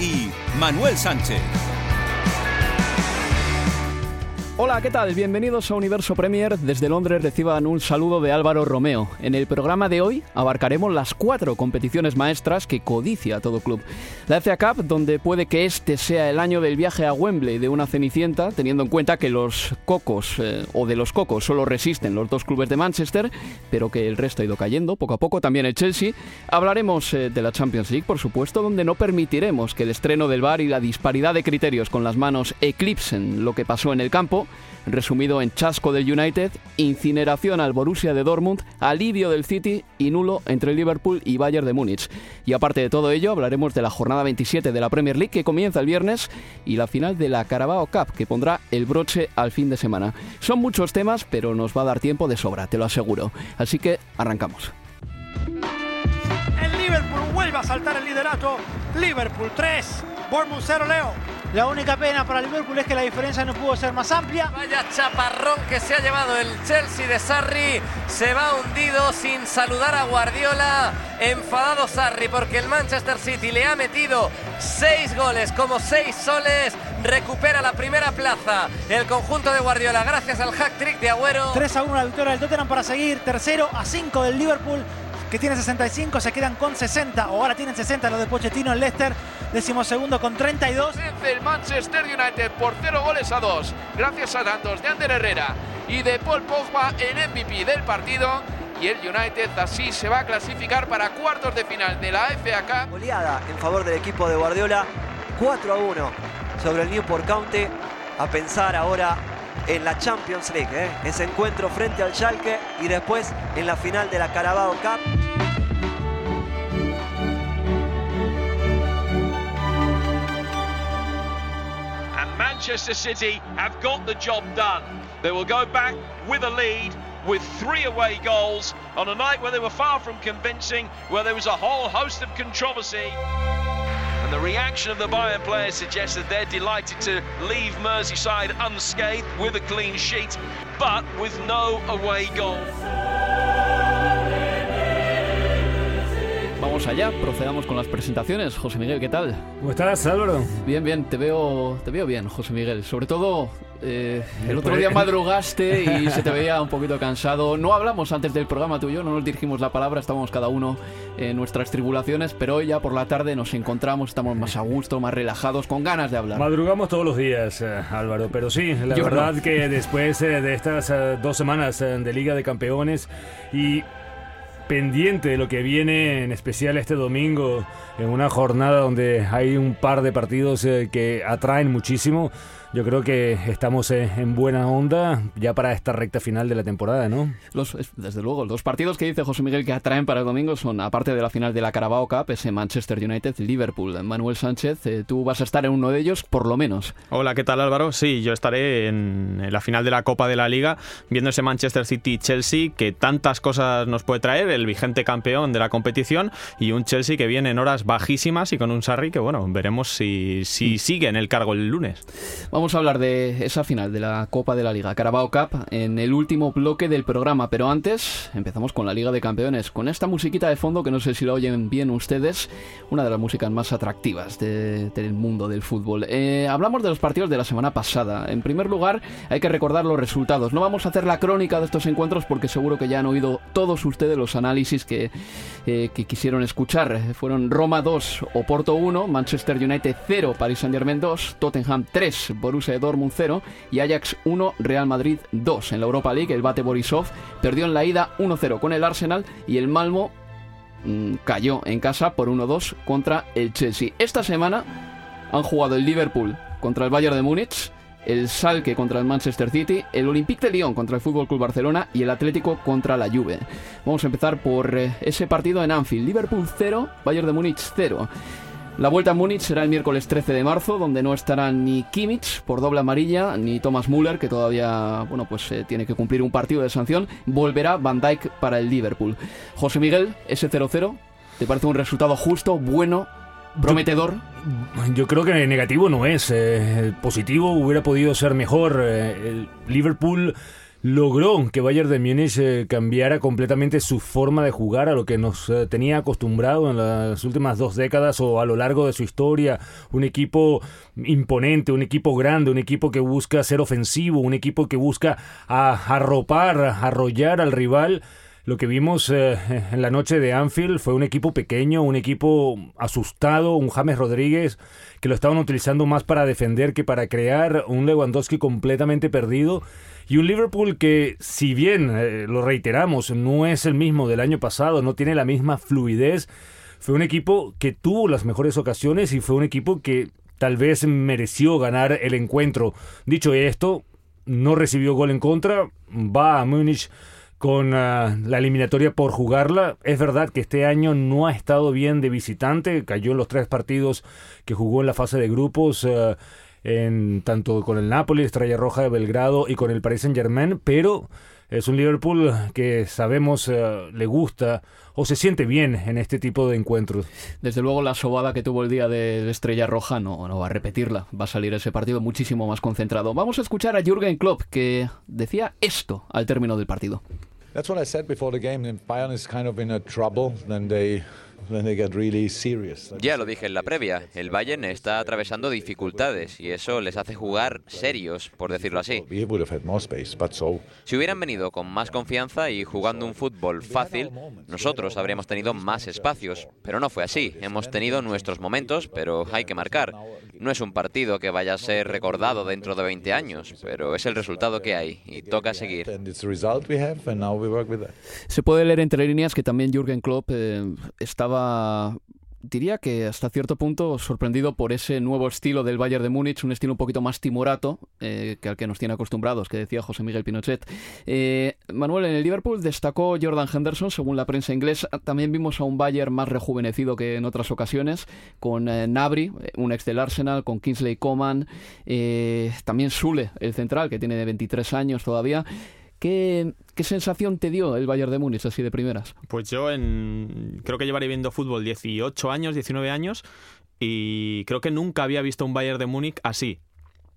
y Manuel Sánchez. Hola, ¿qué tal? Bienvenidos a Universo Premier. Desde Londres reciban un saludo de Álvaro Romeo. En el programa de hoy abarcaremos las cuatro competiciones maestras que codicia todo club. La FA Cup, donde puede que este sea el año del viaje a Wembley de una cenicienta, teniendo en cuenta que los cocos, eh, o de los cocos, solo resisten los dos clubes de Manchester, pero que el resto ha ido cayendo poco a poco, también el Chelsea. Hablaremos eh, de la Champions League, por supuesto, donde no permitiremos que el estreno del VAR y la disparidad de criterios con las manos eclipsen lo que pasó en el campo resumido en chasco del United, incineración al Borussia de Dortmund, alivio del City y nulo entre Liverpool y Bayern de Múnich. Y aparte de todo ello, hablaremos de la jornada 27 de la Premier League que comienza el viernes y la final de la Carabao Cup que pondrá el broche al fin de semana. Son muchos temas, pero nos va a dar tiempo de sobra, te lo aseguro. Así que arrancamos. El Liverpool vuelve a saltar el liderato. Liverpool 3, Bournemouth 0, Leo. La única pena para Liverpool es que la diferencia no pudo ser más amplia. Vaya chaparrón que se ha llevado el Chelsea de Sarri. Se va hundido sin saludar a Guardiola. Enfadado Sarri porque el Manchester City le ha metido seis goles como seis soles. Recupera la primera plaza el conjunto de Guardiola gracias al hack trick de Agüero. 3 a 1 la victoria del Tottenham para seguir. Tercero a 5 del Liverpool que tiene 65, se quedan con 60, o ahora tienen 60 los de Pochettino en Leicester, decimosegundo con 32. El Manchester United por 0 goles a 2, gracias a tantos de Ander Herrera y de Paul Pogba en MVP del partido. Y el United así se va a clasificar para cuartos de final de la FA Cup. Goleada en favor del equipo de Guardiola, 4 a 1 sobre el Newport County. A pensar ahora en la Champions League, ¿eh? ese encuentro frente al Schalke y después en la final de la Carabao Cup. Manchester City have got the job done. They will go back with a lead with three away goals on a night where they were far from convincing, where there was a whole host of controversy. And the reaction of the Bayern players suggests that they're delighted to leave Merseyside unscathed with a clean sheet, but with no away goal. Vamos allá, procedamos con las presentaciones. José Miguel, ¿qué tal? ¿Cómo estás, Álvaro? Bien, bien, te veo, te veo bien, José Miguel. Sobre todo, eh, el otro día madrugaste y se te veía un poquito cansado. No hablamos antes del programa tú y yo, no nos dirigimos la palabra, estábamos cada uno en nuestras tribulaciones, pero hoy ya por la tarde nos encontramos, estamos más a gusto, más relajados, con ganas de hablar. Madrugamos todos los días, eh, Álvaro, pero sí, la Yo verdad no. que después eh, de estas eh, dos semanas eh, de Liga de Campeones y pendiente de lo que viene en especial este domingo en una jornada donde hay un par de partidos eh, que atraen muchísimo. Yo creo que estamos eh, en buena onda ya para esta recta final de la temporada, ¿no? Los, es- desde luego, los partidos que dice José Miguel que atraen para el domingo son, aparte de la final de la Carabao Cup, ese Manchester United-Liverpool. Manuel Sánchez, eh, tú vas a estar en uno de ellos, por lo menos. Hola, ¿qué tal Álvaro? Sí, yo estaré en en la final de la Copa de la Liga viendo ese Manchester City-Chelsea que tantas cosas nos puede traer. el vigente campeón de la competición, y un Chelsea que viene en horas bajísimas y con un Sarri que, bueno, veremos si, si sigue en el cargo el lunes. Vamos a hablar de esa final de la Copa de la Liga, Carabao Cup, en el último bloque del programa, pero antes empezamos con la Liga de Campeones, con esta musiquita de fondo que no sé si la oyen bien ustedes, una de las músicas más atractivas del mundo del fútbol. Eh, hablamos de los partidos de la semana pasada. En primer lugar, hay que recordar los resultados. No vamos a hacer la crónica de estos encuentros porque seguro que ya han oído todos ustedes los análisis que, eh, que quisieron escuchar. Fueron Roma 2, Oporto 1, Manchester United 0, Paris Saint Germain 2, Tottenham 3, Borussia Dortmund 0 y Ajax 1, Real Madrid 2. En la Europa League, el bate Borisov perdió en la ida 1-0 con el Arsenal y el Malmo mm, cayó en casa por 1-2 contra el Chelsea. Esta semana han jugado el Liverpool contra el Bayern de Múnich, el Salque contra el Manchester City, el Olympique de Lyon contra el Fútbol Club Barcelona y el Atlético contra la Juve. Vamos a empezar por eh, ese partido en Anfield. Liverpool 0, Bayern de Múnich 0. La vuelta a Múnich será el miércoles 13 de marzo, donde no estarán ni Kimmich por doble amarilla, ni Thomas Müller, que todavía bueno, pues, eh, tiene que cumplir un partido de sanción. Volverá Van Dijk para el Liverpool. José Miguel, ese 0-0, ¿te parece un resultado justo, bueno, prometedor? Yo, creo que negativo no es. Eh, positivo hubiera podido ser mejor. Eh, el Liverpool logró que Bayern de Múnich eh, cambiara completamente su forma de jugar a lo que nos tenía acostumbrado en las últimas dos décadas o a lo largo de su historia. Un equipo imponente, un equipo grande, un equipo que busca ser ofensivo, un equipo que busca arropar, arrollar al rival. Lo que vimos eh, en la noche de Anfield fue un equipo pequeño, un equipo asustado, un James Rodríguez que lo estaban utilizando más para defender que para crear, un Lewandowski completamente perdido y un Liverpool que, si bien, eh, lo reiteramos, no es el mismo del año pasado, no tiene la misma fluidez, fue un equipo que tuvo las mejores ocasiones y fue un equipo que tal vez mereció ganar el encuentro. Dicho esto, no recibió gol en contra, va a Múnich con ah, la eliminatoria por jugarla. Es verdad que este año no ha estado bien de visitante, cayó en los tres partidos que jugó en la fase de grupos. Ah, en tanto con el Napoli, Estrella Roja de Belgrado y con el Paris Saint Germain, pero es un Liverpool que sabemos ah, le gusta o se siente bien en este tipo de encuentros. Desde luego la sobada que tuvo el día de Estrella Roja no, no va a repetirla, va a salir ese partido muchísimo más concentrado. Vamos a escuchar a Jürgen Klopp que decía esto al término del partido. That's what I said before the game. If Bayern is kind of in a trouble, then they ya lo dije en la previa, el Bayern está atravesando dificultades y eso les hace jugar serios, por decirlo así. Si hubieran venido con más confianza y jugando un fútbol fácil, nosotros habríamos tenido más espacios, pero no fue así. Hemos tenido nuestros momentos, pero hay que marcar. No es un partido que vaya a ser recordado dentro de 20 años, pero es el resultado que hay y toca seguir. Se puede leer entre líneas que también Jürgen Klopp eh, estaba diría que hasta cierto punto sorprendido por ese nuevo estilo del Bayern de Múnich, un estilo un poquito más timorato eh, que al que nos tiene acostumbrados, que decía José Miguel Pinochet. Eh, Manuel, en el Liverpool destacó Jordan Henderson, según la prensa inglesa. También vimos a un Bayern más rejuvenecido que en otras ocasiones, con eh, Nabri, un ex del Arsenal, con Kingsley Coman, también Sule, el central, que tiene 23 años todavía. ¿Qué, sensación te dio el Bayern de Múnich así de primeras? Pues yo en, creo que llevaré viendo fútbol 18 años, 19 años y creo que nunca había visto un Bayern de Múnich así.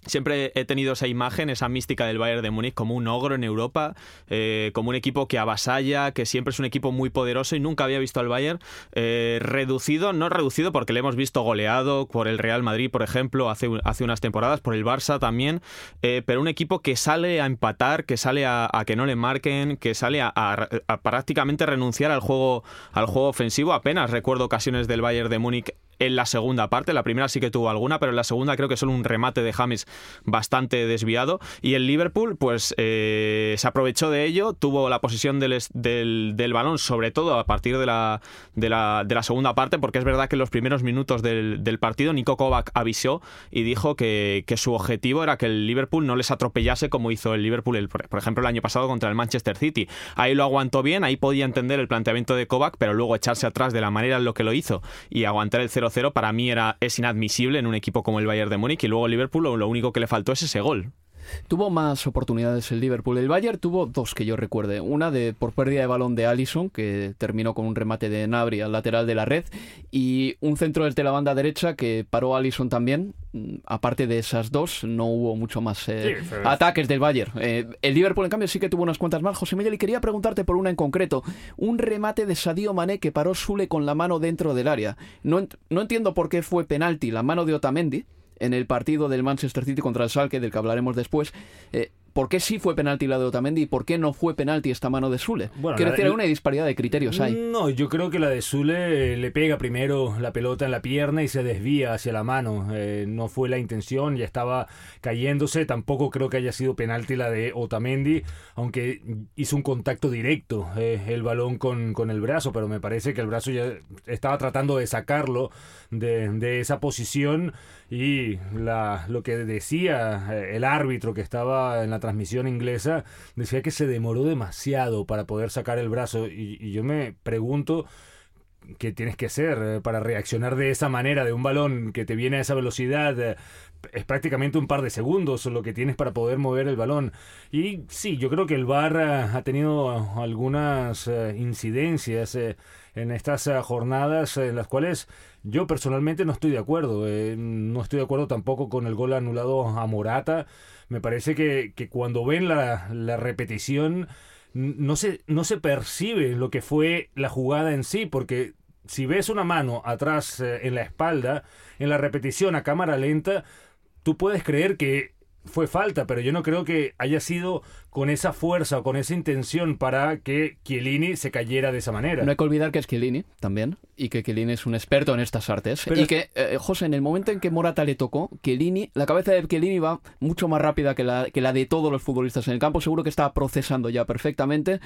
Siempre he tenido esa imagen, esa mística del Bayern de Múnich como un ogro en Europa, eh, como un equipo que avasalla, que siempre es un equipo muy poderoso y nunca había visto al Bayern eh, reducido, no reducido porque le hemos visto goleado por el Real Madrid, por ejemplo, hace, unas temporadas, por el Barça también, eh, pero un equipo que sale a empatar, que sale a, que no le marquen, que sale a, a, prácticamente renunciar al juego, al juego ofensivo. Apenas recuerdo ocasiones del Bayern de Múnich en la segunda parte. La primera sí que tuvo alguna, pero en la segunda creo que solo un remate de James bastante desviado. Y el Liverpool, pues eh, se aprovechó de ello, tuvo la posición del, del, balón, sobre todo a partir de la, de, la, de la segunda parte, porque es verdad que en los primeros minutos del, del partido Nico Kovac avisó y dijo que, que, su objetivo era que el Liverpool no les atropellase como hizo el Liverpool, por ejemplo, el año pasado contra el Manchester City. Ahí lo aguantó bien, ahí podía entender el planteamiento de Kovac, pero luego echarse atrás de la manera en lo que lo hizo y aguantar el 0 0 para mí era, es inadmisible en un equipo como el Bayern de Múnich y luego Liverpool lo, único que le faltó es ese gol. Tuvo más oportunidades el Liverpool. El Bayern tuvo dos que yo recuerde. Una de por pérdida de balón de Allison, que terminó con un remate de Nabri al lateral de la red, y un centro desde la banda derecha que paró Allison también. Mm, aparte de esas dos, no hubo mucho más eh, ataques del Bayern. Eh, el Liverpool, en cambio, sí que tuvo unas cuantas más. José Miguel, y quería preguntarte por una en concreto. Un remate de Sadio Mané que paró Sule con la mano dentro del área. No, no entiendo por qué fue penalti la mano de Otamendi en el partido del Manchester City contra el Salke, del que hablaremos después. Eh, ¿Por qué sí fue penalti la de Otamendi y por qué no fue penalti esta mano de Sule? Bueno, Quiero decir, hay una disparidad de criterios ahí. No, yo creo que la de Sule eh, le pega primero la pelota en la pierna y se desvía hacia la mano. Eh, no fue la intención, ya estaba cayéndose. Tampoco creo que haya sido penalti la de Otamendi, aunque hizo un contacto directo el balón con, con, el brazo, pero me parece que el brazo ya estaba tratando de sacarlo de, de esa posición y la, lo que decía eh, el árbitro que estaba en la transmisión inglesa, decía que se demoró demasiado para poder sacar el brazo y, yo me pregunto qué tienes que hacer eh, para reaccionar de esa manera de un balón que te viene a esa velocidad. Eh, es prácticamente un par de segundos lo que tienes para poder mover el balón. Y sí, yo creo que el VAR ha tenido algunas incidencias en estas jornadas en las cuales yo personalmente no estoy de acuerdo. Eh, no estoy de acuerdo tampoco con el gol anulado a Morata. Me parece que, que cuando ven la, la repetición no se, no se percibe lo que fue la jugada en sí, porque si ves una mano atrás eh, en la espalda, en la repetición a cámara lenta, tú puedes creer que fue falta, pero yo no creo que haya sido con esa fuerza o con esa intención para que Chiellini se cayera de esa manera. No hay que olvidar que es Chiellini también y que Chiellini es un experto en estas artes. y que, eh, José, en el momento en que Morata le tocó, Chiellini, la cabeza de Chiellini va mucho más rápida que la, que la de todos los futbolistas en el campo. Seguro que estaba procesando ya perfectamente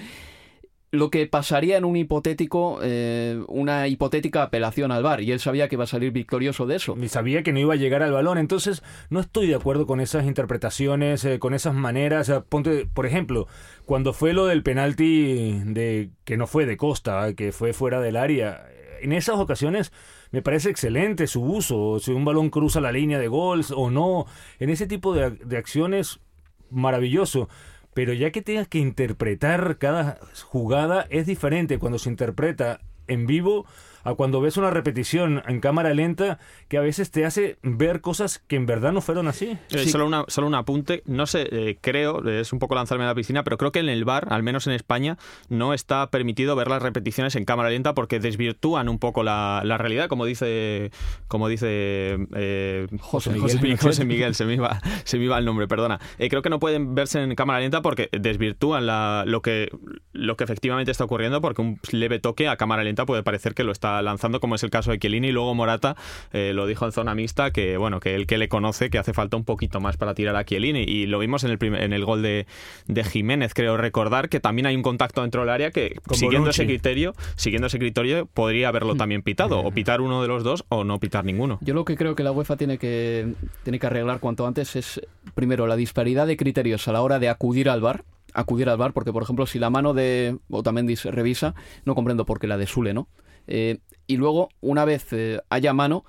lo que pasaría en un hipotético, eh, una hipotética apelación al VAR. Y él sabía que iba a salir victorioso de eso. Y sabía que no iba a llegar al balón. Entonces, no estoy de acuerdo con esas interpretaciones, eh, con esas maneras. ponte, por ejemplo, cuando fue lo del penalti de que no fue de Costa, que fue fuera del área. En esas ocasiones me parece excelente su uso. Si un balón cruza la línea de gols o no. En ese tipo de, de acciones, maravilloso pero ya que tengas que interpretar cada jugada es diferente cuando se interpreta en vivo a cuando ves una repetición en cámara lenta que a veces te hace ver cosas que en verdad no fueron así. Eh, solo, una, solo un apunte, no sé, eh, creo, es un poco lanzarme a la piscina, pero creo que en el bar, al menos en España, no está permitido ver las repeticiones en cámara lenta porque desvirtúan un poco la, realidad, como dice como dice eh, José, Miguel, José, Miguel, se me iba, se me iba el nombre, perdona. creo que no pueden verse en cámara lenta porque desvirtúan la, lo, que, lo que efectivamente está ocurriendo porque un leve toque a cámara lenta puede parecer que lo está lanzando, como es el caso de Chiellini. Y luego Morata eh, lo dijo en zona mixta, que bueno, que él que le conoce, que hace falta un poquito más para tirar a Chiellini. Y lo vimos en el, en el gol de, de Jiménez, creo recordar, que también hay un contacto dentro del área que, siguiendo ese criterio, siguiendo ese criterio, podría haberlo hmm. también pitado, o pitar uno de los dos o no pitar ninguno. Yo lo que creo que la UEFA tiene que, tiene que arreglar cuanto antes es, primero, la disparidad de criterios a la hora de acudir al bar acudir al bar, porque por ejemplo, si la mano de Otamendi se revisa, no comprendo por qué la de Sule, ¿no? Eh, y luego, una vez eh, haya mano,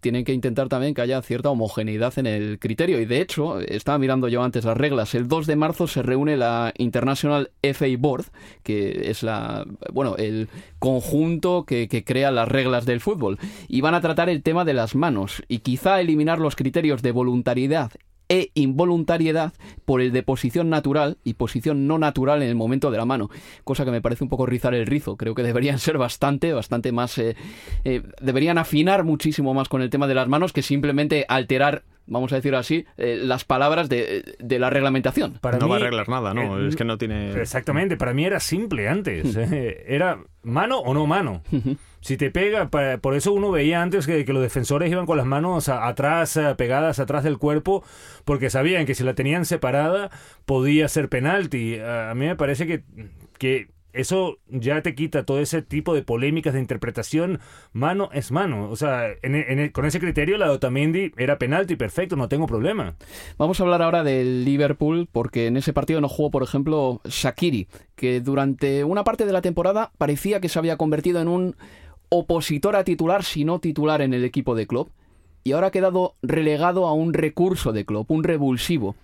tienen que intentar también que haya cierta homogeneidad en el criterio. Y de hecho, estaba mirando yo antes las reglas. El 2 de marzo se reúne la International FA Board, que es la, bueno, el conjunto que, que crea las reglas del fútbol. Y van a tratar el tema de las manos y quizá eliminar los criterios de voluntariedad e involuntariedad por el de posición natural y posición no natural en el momento de la mano, cosa que me parece un poco rizar el rizo. Creo que deberían ser bastante, bastante más, eh, eh, deberían afinar muchísimo más con el tema de las manos que simplemente alterar vamos a decir así, eh, las palabras de, la reglamentación. Para no va a arreglar nada, ¿no? es que no tiene... Exactamente, para mí era simple antes. era mano o no mano. Si te pega, por eso uno veía antes que, los defensores iban con las manos atrás, eh, pegadas atrás del cuerpo, porque sabían que si la tenían separada podía ser penalti. A mí me parece que, que eso ya te quita todo ese tipo de polémicas de interpretación. Mano es mano. O sea, con ese criterio la de Otamendi era penalti, perfecto, no tengo problema. Vamos a hablar ahora del Liverpool, porque en ese partido no jugó, por ejemplo, Shakiri, que durante una parte de la temporada parecía que se había convertido en un opositor a titular, si no titular en el equipo de club, y ahora ha quedado relegado a un recurso de club, un revulsivo.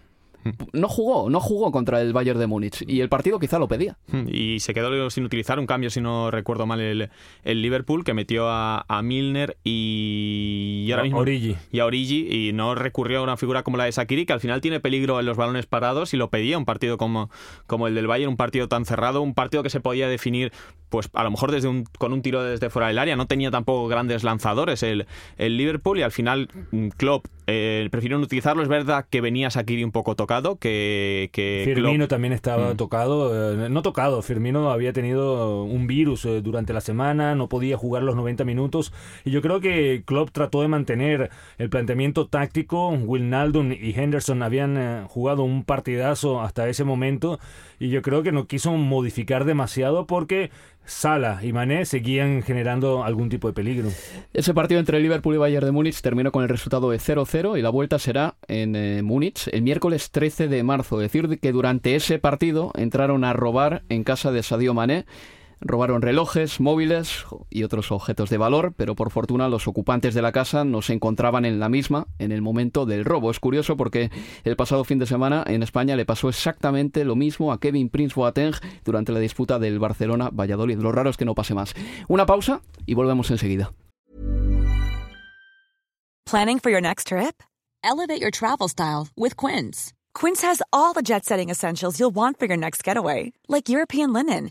No jugó, no jugó contra el Bayern de Múnich y el partido quizá lo pedía. Y se quedó sin utilizar un cambio, si no recuerdo mal, el, el Liverpool, que metió a, Milner y, ahora mismo, Origi. y a Origi y no recurrió a una figura como la de Sakiri, que al final tiene peligro en los balones parados y lo pedía un partido como, como el del Bayern, un partido tan cerrado, un partido que se podía definir pues a lo mejor desde un, con un tiro desde fuera del área, no tenía tampoco grandes lanzadores el, el Liverpool y al final mm, Klopp eh, prefirieron utilizarlo, es verdad que venía Sakiri un poco tocado, que... que Firmino también estaba mm. tocado, eh, no tocado, Firmino había tenido un virus eh, durante la semana, no podía jugar los 90 minutos. Y yo creo que Klopp trató de mantener el planteamiento táctico, Will Naldon y Henderson habían eh, jugado un partidazo hasta ese momento y yo creo que no quiso modificar demasiado porque Sala y Mané seguían generando algún tipo de peligro. Ese partido entre Liverpool y Bayern de Múnich terminó con el resultado de 0-0 y la vuelta será en eh, Múnich el miércoles 13 de marzo. Decir, que durante ese partido entraron a robar en casa de Sadio Mané Robaron relojes, móviles y otros objetos de valor, pero por fortuna los ocupantes de la casa no se encontraban en la misma en el momento del robo. Es curioso porque el pasado fin de semana en España le pasó exactamente lo mismo a Kevin Prince Boateng durante la disputa del Barcelona-Valladolid. Lo raro es que no pase más. Una pausa y volvemos enseguida. Planning for your next trip? Elevate your travel style with Quince. Quince has all the jet-setting essentials you'll want for your next getaway, like European linen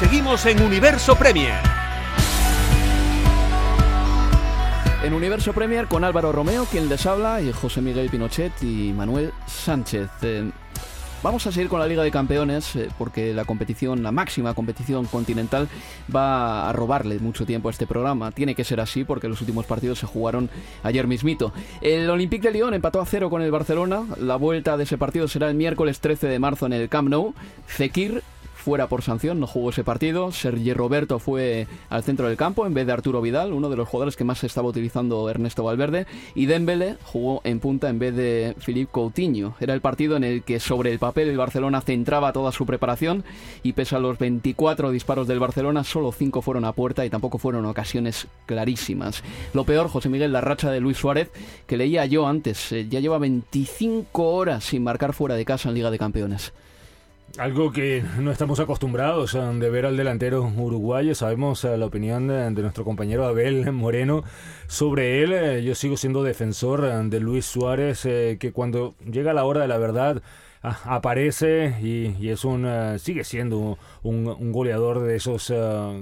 Seguimos en Universo Premier. En Universo Premier con Álvaro Romeo, quien les habla, y José Miguel Pinochet y Manuel Sánchez. Eh, vamos a seguir con la Liga de Campeones eh, porque la competición, la máxima competición continental, va a robarle mucho tiempo a este programa. Tiene que ser así porque los últimos partidos se jugaron ayer mismito. El Olympique de Lyon empató a cero con el Barcelona. La vuelta de ese partido será el miércoles 13 de marzo en el Camp Nou. Fekir fuera por sanción, no jugó ese partido. Sergi Roberto fue al centro del campo en vez de Arturo Vidal, uno de los jugadores que más estaba utilizando Ernesto Valverde. Y Dembele jugó en punta en vez de Philippe Coutinho. Era el partido en el que sobre el papel el Barcelona centraba toda su preparación y pese a los 24 disparos del Barcelona, solo 5 fueron a puerta y tampoco fueron ocasiones clarísimas. Lo peor, José Miguel, la racha de Luis Suárez, que leía yo antes, eh, ya lleva 25 horas sin marcar fuera de casa en Liga de Campeones. Algo que no estamos acostumbrados de ver al delantero uruguayo. Sabemos eh, la opinión de, nuestro compañero Abel Moreno sobre él. Eh, yo sigo siendo defensor eh, de Luis Suárez, que cuando llega la hora de la verdad aparece y, es un sigue siendo un, goleador de esos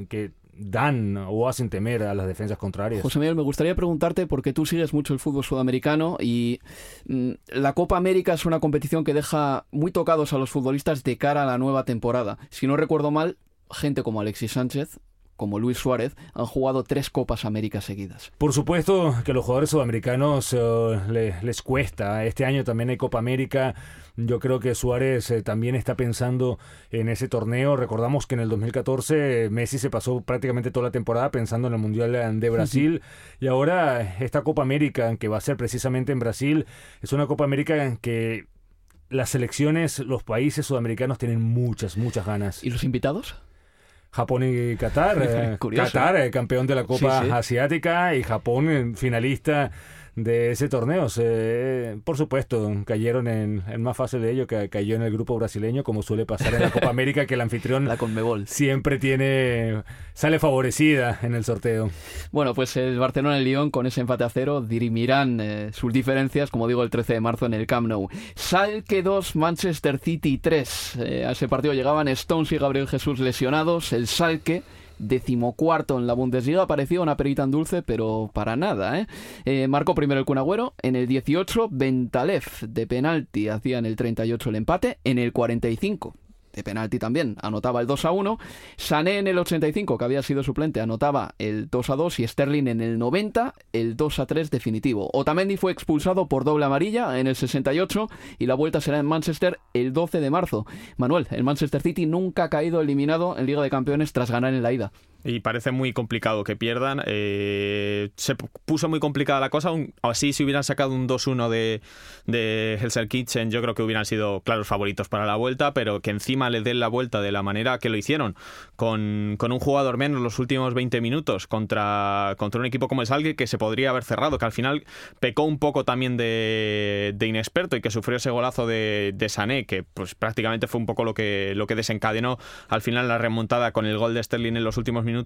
que dan o hacen temer a las defensas contrarias. José Miguel, me gustaría preguntarte, porque tú sigues mucho el fútbol sudamericano y mm, la Copa América es una competición que deja muy tocados a los futbolistas de cara a la nueva temporada. Si no recuerdo mal, gente como Alexis Sánchez como Luis Suárez, han jugado tres Copas América seguidas. Por supuesto que a los jugadores sudamericanos eh, les, cuesta. Este año también hay Copa América. Yo creo que Suárez eh, también está pensando en ese torneo. Recordamos que en el 2014 Messi se pasó prácticamente toda la temporada pensando en el Mundial de Brasil. Y ahora esta Copa América, que va a ser precisamente en Brasil, es una Copa América en que las selecciones, los países sudamericanos tienen muchas, muchas ganas. ¿Y los invitados? Japón y Qatar. Eh, Qatar, eh, campeón de la Copa Asiática, y Japón, finalista de ese torneo. por supuesto, cayeron en más fácil de ello, que cayó en el grupo brasileño, como suele pasar en la Copa América, que el anfitrión la Conmebol. siempre tiene sale favorecida en el sorteo. Bueno, pues el Barcelona y el Lyon con ese empate a cero dirimirán eh, sus diferencias, como digo, el 13 de marzo en el Camp Nou. Salque 2, Manchester City 3. Eh, a ese partido llegaban Stones y Gabriel Jesús lesionados. El Salque decimocuarto en la Bundesliga. Parecía una perita en dulce, pero para nada. ¿eh? ¿eh? marcó primero el Cunagüero. En el 18, Bentalef de penalti hacía en el 38 el empate. En el 45, de penalti también, anotaba el 2 a 1. Sané en el 85, que había sido suplente, anotaba el 2 a 2 y Sterling en el 90, el 2 a 3 definitivo. Otamendi fue expulsado por doble amarilla en el 68 y la vuelta será en Manchester el 12 de marzo. Manuel, el Manchester City nunca ha caído eliminado en Liga de Campeones tras ganar en la ida y parece muy complicado que pierdan. Eh, se puso muy complicada la cosa. así, si hubieran sacado un 2-1 de, de Hellser Kitchen, yo creo que hubieran sido claros favoritos para la vuelta, pero que encima le den la vuelta de la manera que lo hicieron, con, con un jugador menos los últimos 20 minutos contra, contra un equipo como el Salgue que se podría haber cerrado, que al final pecó un poco también de, de inexperto y que sufrió ese golazo de, de, Sané, que pues prácticamente fue un poco lo que, lo que desencadenó al final la remontada con el gol de Sterling en los últimos minutos,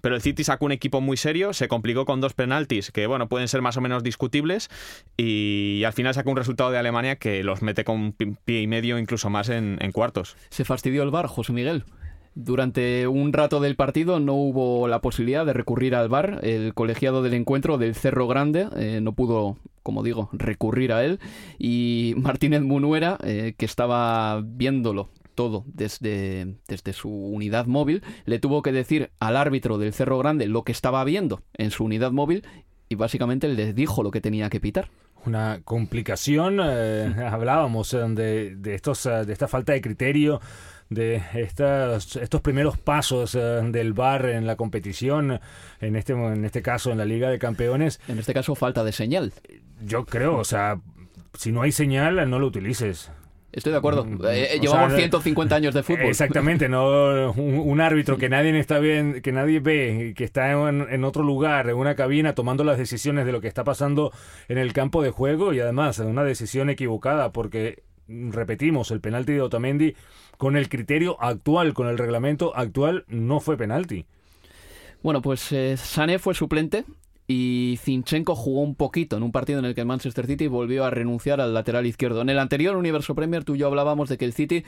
pero el City sacó un equipo muy serio, se complicó con dos penaltis que, bueno, pueden ser más o menos discutibles y al final sacó un resultado de Alemania que los mete con pie y medio, incluso más en, cuartos. Se fastidió el bar, José Miguel. Durante un rato del partido no hubo la posibilidad de recurrir al VAR. El colegiado del encuentro del Cerro Grande eh, no pudo, como digo, recurrir a él. Y Martínez Munuera, eh, que estaba viéndolo todo desde, desde su unidad móvil, le tuvo que decir al árbitro del Cerro Grande lo que estaba viendo en su unidad móvil y básicamente le dijo lo que tenía que pitar una complicación. Eh, hablábamos eh, de, de, estos, eh, de esta falta de criterio, de estas, estos primeros pasos del VAR en la competición, en este, en este caso en la Liga de Campeones. En este caso, falta de señal. Yo creo, o sea, si no hay señal, no lo utilices. Estoy de acuerdo. Mm, eh, llevamos 150 años de fútbol. Exactamente, no un, árbitro que nadie está bien, que nadie ve, que está en, otro lugar, en una cabina, tomando las decisiones de lo que está pasando en el campo de juego y además una decisión equivocada, porque repetimos, el penalti de Otamendi con el criterio actual, con el reglamento actual, no fue penalti. Bueno, pues eh, Sané fue suplente y Zinchenko jugó un poquito en un partido en el que el Manchester City volvió a renunciar al lateral izquierdo. En el anterior Universo Premier tú y yo hablábamos de que el City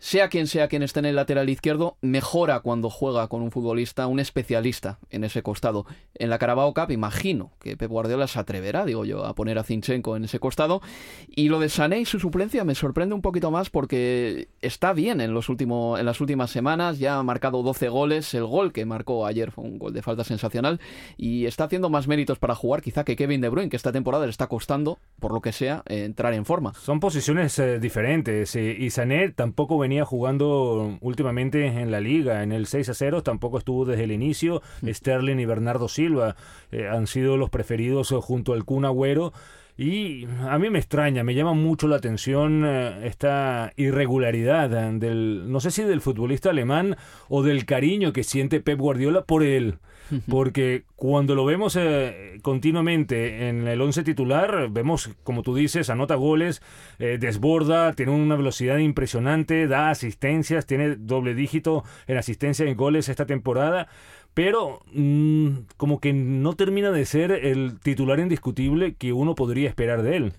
sea quien sea quien esté en el lateral izquierdo, mejora cuando juega con un futbolista, un especialista en ese costado. En la Carabao Cup, imagino que Pep Guardiola se atreverá, digo yo, a poner a Zinchenko en ese costado. Y lo de Sané y su suplencia me sorprende un poquito más porque está bien en, los últimos, en las últimas semanas, ya ha marcado 12 goles. El gol que marcó ayer fue un gol de falta sensacional y está haciendo más méritos para jugar, quizá que Kevin De Bruyne, que esta temporada le está costando, por lo que sea, entrar en forma. Son posiciones eh, diferentes eh, y Sané tampoco venía venía jugando últimamente en la liga. En el 6 a 0 tampoco estuvo desde el inicio. Mm. Sterling y Bernardo Silva eh, han sido los preferidos eh, junto al Kun Agüero. Y a mí me extraña, me llama mucho la atención eh, esta irregularidad del, no sé si del futbolista alemán o del cariño que siente Pep Guardiola por él porque cuando lo vemos eh, continuamente en el once titular, vemos, como tú dices, anota goles, eh, desborda, tiene una velocidad impresionante, da asistencias, tiene doble dígito en asistencia en goles esta temporada, pero mm, como que no termina de ser el titular indiscutible que uno podría esperar de él.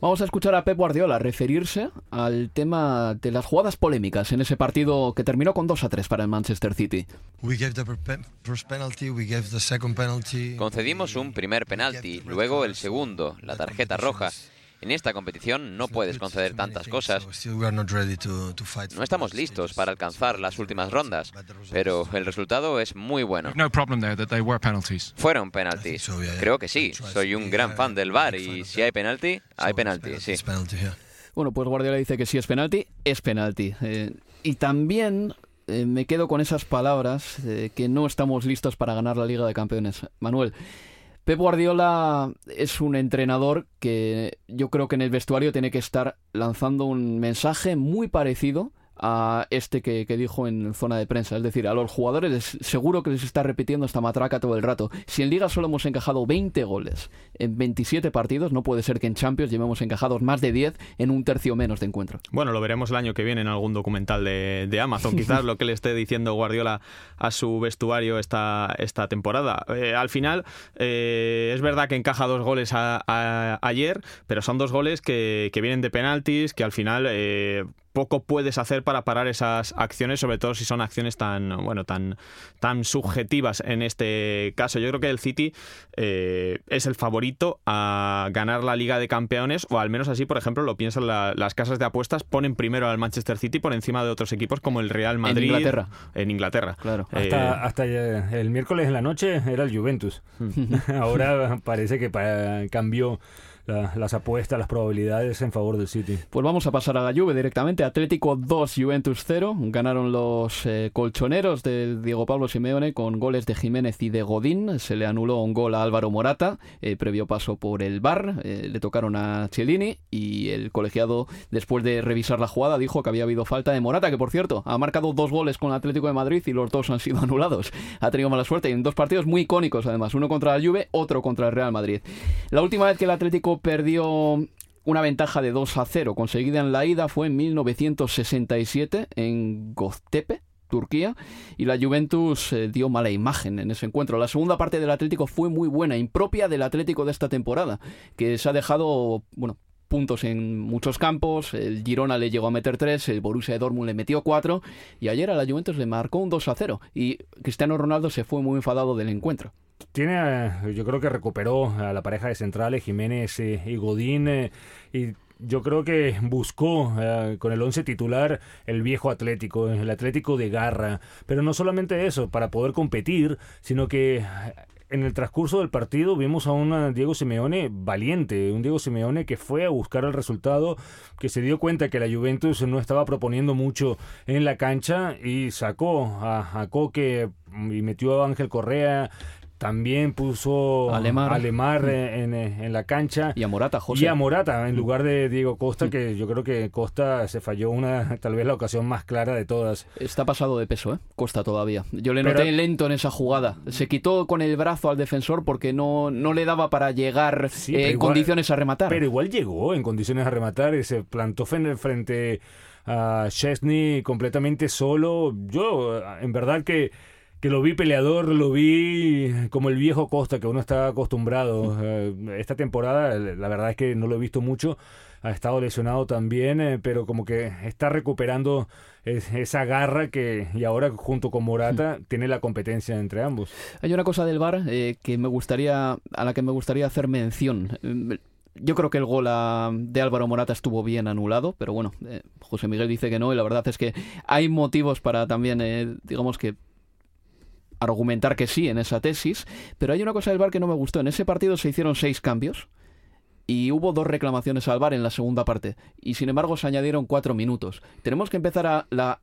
Vamos a escuchar a Pep Guardiola referirse al tema de las jugadas polémicas en ese partido que terminó con 2 a 3 para el Manchester City. Concedimos un primer penalti, luego el segundo, la tarjeta roja. En esta competición no puedes conceder tantas cosas. No estamos listos para alcanzar las últimas rondas, pero el resultado es muy bueno. Fueron penaltis. Creo que sí. Soy un gran fan del VAR y si hay penalti, hay penalti, sí. Bueno, pues Guardiola dice que si es penalti, es penalti. Eh, y también eh, me quedo con esas palabras que no estamos listos para ganar la Liga de Campeones. Manuel, Pep Guardiola es un entrenador que yo creo que en el vestuario tiene que estar lanzando un mensaje muy parecido a este que, dijo en zona de prensa. Es decir, a los jugadores seguro que les está repitiendo esta matraca todo el rato. Si en Liga solo hemos encajado 20 goles en 27 partidos, no puede ser que en Champions llevemos encajados más de 10 en un tercio menos de encuentro. Bueno, lo veremos el año que viene en algún documental de, Amazon, quizás lo que le esté diciendo Guardiola a su vestuario esta, esta temporada. Eh, al final, eh, es verdad que encaja dos goles ayer, pero son dos goles que, vienen de penaltis, que al final eh, poco puedes hacer para parar esas acciones, sobre todo si son acciones tan, bueno, tan, tan subjetivas en este caso. Yo creo que el City eh, es el favorito a ganar la Liga de Campeones, o al menos así, por ejemplo, lo piensan las casas de apuestas, ponen primero al Manchester City por encima de otros equipos como el Real Madrid. En Inglaterra. En Inglaterra. Claro. Hasta, eh, el miércoles en la noche era el Juventus. Ahora parece que cambió las apuestas, las probabilidades en favor del City. Pues vamos a pasar a la Juve directamente. Atlético 2, Juventus 0. Ganaron los eh, colchoneros de Diego Pablo Simeone con goles de Jiménez y de Godín. Se le anuló un gol a Álvaro Morata, eh, previo paso por el bar. Eh, le tocaron a Cellini y el colegiado, después de revisar la jugada, dijo que había habido falta de Morata, que por cierto ha marcado dos goles con el Atlético de Madrid y los dos han sido anulados. Ha tenido mala suerte en dos partidos muy icónicos, además. Uno contra la Juve, otro contra el Real Madrid. La última vez que el Atlético perdió una ventaja de 2 a 0 conseguida en la ida fue en 1967 en Goztepe, Turquía, y la Juventus eh, dio mala imagen en ese encuentro. La segunda parte del Atlético fue muy buena, impropia del Atlético de esta temporada, que se ha dejado, bueno, puntos en muchos campos, el Girona le llegó a meter tres, el Borussia Dortmund le metió cuatro, y ayer a la Juventus le marcó un 2 a 0, y Cristiano Ronaldo se fue muy enfadado del encuentro. Tiene, eh, yo creo que recuperó a la pareja de centrales, Jiménez eh, y Godín, eh, y yo creo que buscó con el once titular el viejo Atlético, el Atlético de garra, pero no solamente eso, para poder competir, sino que en el transcurso del partido vimos a un Diego Simeone valiente, un Diego Simeone que fue a buscar el resultado, que se dio cuenta que la Juventus no estaba proponiendo mucho en la cancha y sacó a, a Coque y metió a Ángel Correa también puso a Lemar, en, la cancha. Y a Morata, José. Y a Morata, en lugar de Diego Costa, que yo creo que Costa se falló una, tal vez la ocasión más clara de todas. Está pasado de peso, ¿eh? Costa todavía. Yo le noté lento en esa jugada. Se quitó con el brazo al defensor porque no, no le daba para llegar eh, en condiciones a rematar. Pero igual llegó en condiciones a rematar y se plantó frente a Chesney completamente solo. Yo, en verdad que que lo vi peleador, lo vi como el viejo Costa que uno está acostumbrado. Eh, esta temporada, la verdad es que no lo he visto mucho. Ha estado lesionado también, eh, pero como que está recuperando esa garra que, y ahora junto con Morata, tiene la competencia entre ambos. Hay una cosa del VAR eh, que me gustaría, a la que me gustaría hacer mención. Yo creo que el gol de Álvaro Morata estuvo bien anulado, pero bueno, José Miguel dice que no y la verdad es que hay motivos para también, digamos que argumentar que sí en esa tesis, pero hay una cosa del VAR que no me gustó. En ese partido se hicieron seis cambios y hubo dos reclamaciones al VAR en la segunda parte y sin embargo se añadieron cuatro minutos. Tenemos que empezar a la,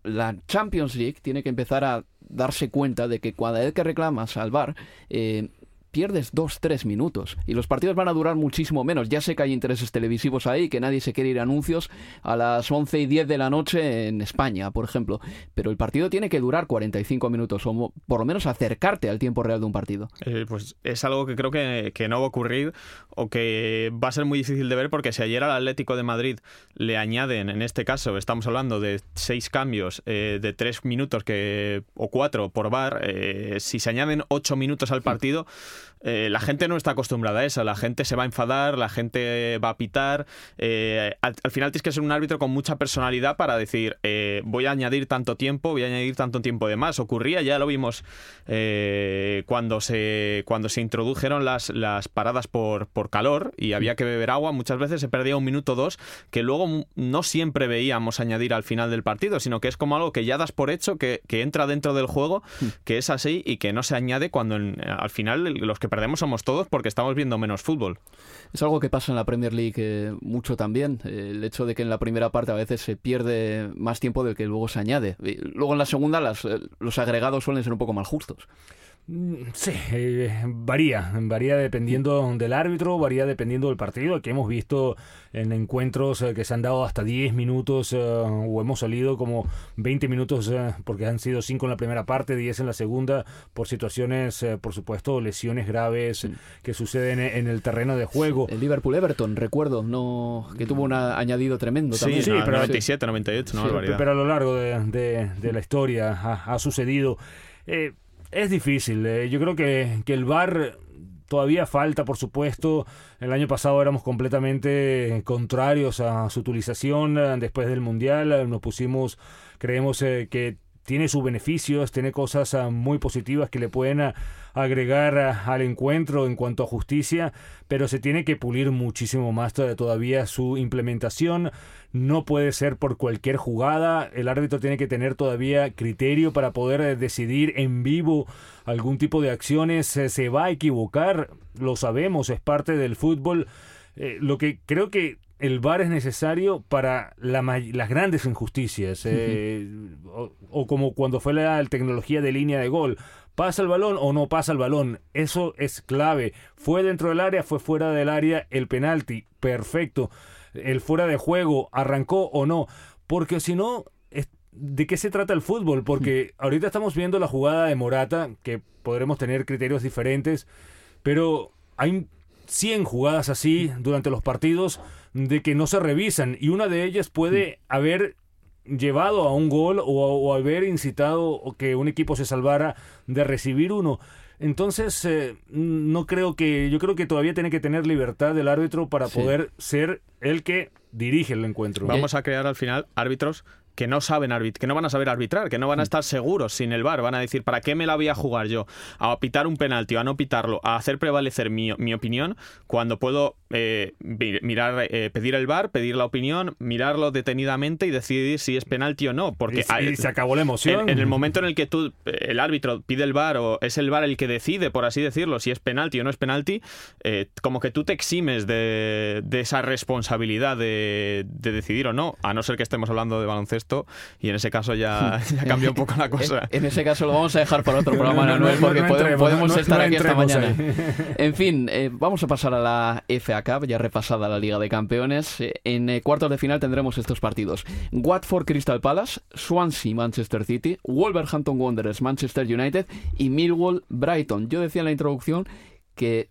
Champions League tiene que empezar a darse cuenta de que cuando hay que reclamas al VAR eh, pierdes dos, tres minutos. Y los partidos van a durar muchísimo menos. Ya sé que hay intereses televisivos ahí, que nadie se quiere ir a anuncios a las 11 y 10 de la noche en España, por ejemplo. Pero el partido tiene que durar 45 minutos, o por lo menos acercarte al tiempo real de un partido. Eh, pues es algo que creo que, no va a ocurrir o que va a ser muy difícil de ver porque si ayer al Atlético de Madrid le añaden, en este caso estamos hablando de seis cambios eh, de tres minutos que, o cuatro por bar, eh, si se añaden ocho minutos al partido eh, la gente no está acostumbrada a eso, la gente se va a enfadar, la gente va a pitar. Eh, al, final tienes que ser un árbitro con mucha personalidad para decir, eh, voy a añadir tanto tiempo, voy a añadir tanto tiempo de más. Ocurría, ya lo vimos cuando, se, cuando se introdujeron las, las paradas por, por calor y había que beber agua, muchas veces se perdía un minuto o dos, que luego no siempre veíamos añadir al final del partido, sino que es como algo que ya das por hecho, que, entra dentro del juego, que es así y que no se añade cuando al final los que perdemos somos todos porque estamos viendo menos fútbol. Es algo que pasa en la Premier League eh, mucho también, el hecho de que en la primera parte a veces se pierde más tiempo del que luego se añade. Luego en la segunda las, eh, los agregados suelen ser un poco más justos. Mm, sí, eh, varía, varía dependiendo del árbitro, varía dependiendo del partido, que hemos visto en encuentros eh, que se han dado hasta 10 minutos eh, o hemos salido como 20 minutos porque han sido 5 en la primera parte, 10 en la segunda, por situaciones, por supuesto, lesiones graves que suceden en el terreno de juego. El Liverpool-Everton, recuerdo, no que tuvo un añadido tremendo sí, también. Sí, pero 97, 98, no Pero a lo largo de, la historia ha, ha sucedido. Es difícil. Eh, yo creo que, que el VAR todavía falta, por supuesto. El año pasado éramos completamente contrarios a su utilización. Eh, después del Mundial eh, nos pusimos, creemos que tiene sus beneficios, tiene cosas muy positivas que le pueden agregar al encuentro en cuanto a justicia, pero se tiene que pulir muchísimo más todavía su implementación. No puede ser por cualquier jugada, el árbitro tiene que tener todavía criterio para poder eh, decidir en vivo algún tipo de acciones, se va a equivocar, lo sabemos, es parte del fútbol. Eh, lo que creo que el VAR es necesario para las grandes injusticias, eh, o, como cuando fue la tecnología de línea de gol. ¿Pasa el balón o no pasa el balón? Eso es clave. ¿Fue dentro del área? ¿Fue fuera del área? El penalti. Perfecto el fuera de juego arrancó o no, porque si no, ¿de qué se trata el fútbol? Porque ahorita estamos viendo la jugada de Morata, que podremos tener criterios diferentes, pero hay 100 jugadas así durante los partidos de que no se revisan y una de ellas puede haber llevado a un gol o, haber incitado que un equipo se salvara de recibir uno. Entonces, eh, no creo que, yo creo que todavía tiene que tener libertad el árbitro para poder ser el que dirige el encuentro. Vamos a crear al final árbitros que no saben arbitrar, que no van a saber arbitrar, que no van a mm. estar seguros sin el VAR, van a decir, ¿para qué me la voy a jugar yo? A pitar un penalti o a no pitarlo, a hacer prevalecer mi, mi opinión, cuando puedo eh, mirar, eh, pedir el VAR, pedir la opinión, mirarlo detenidamente y decidir si es penalti o no, porque y, se acabó la emoción. En, el momento en el que tú, el árbitro pide el VAR o es el VAR el que decide, por así decirlo, si es penalti o no es penalti, eh, como que tú te eximes de, esa responsabilidad de, de decidir o no, a no ser que estemos hablando de baloncesto y en ese caso ya, ya cambia un poco la cosa. en, ese caso lo vamos a dejar para otro programa, Manuel, porque podemos, estar aquí esta mañana. En fin, eh, vamos a pasar a la FA Cup, ya repasada la Liga de Campeones. Eh, en eh, cuartos de final tendremos estos partidos. Watford Crystal Palace, Swansea Manchester City, Wolverhampton Wanderers Manchester United y Millwall Brighton. Yo decía en la introducción que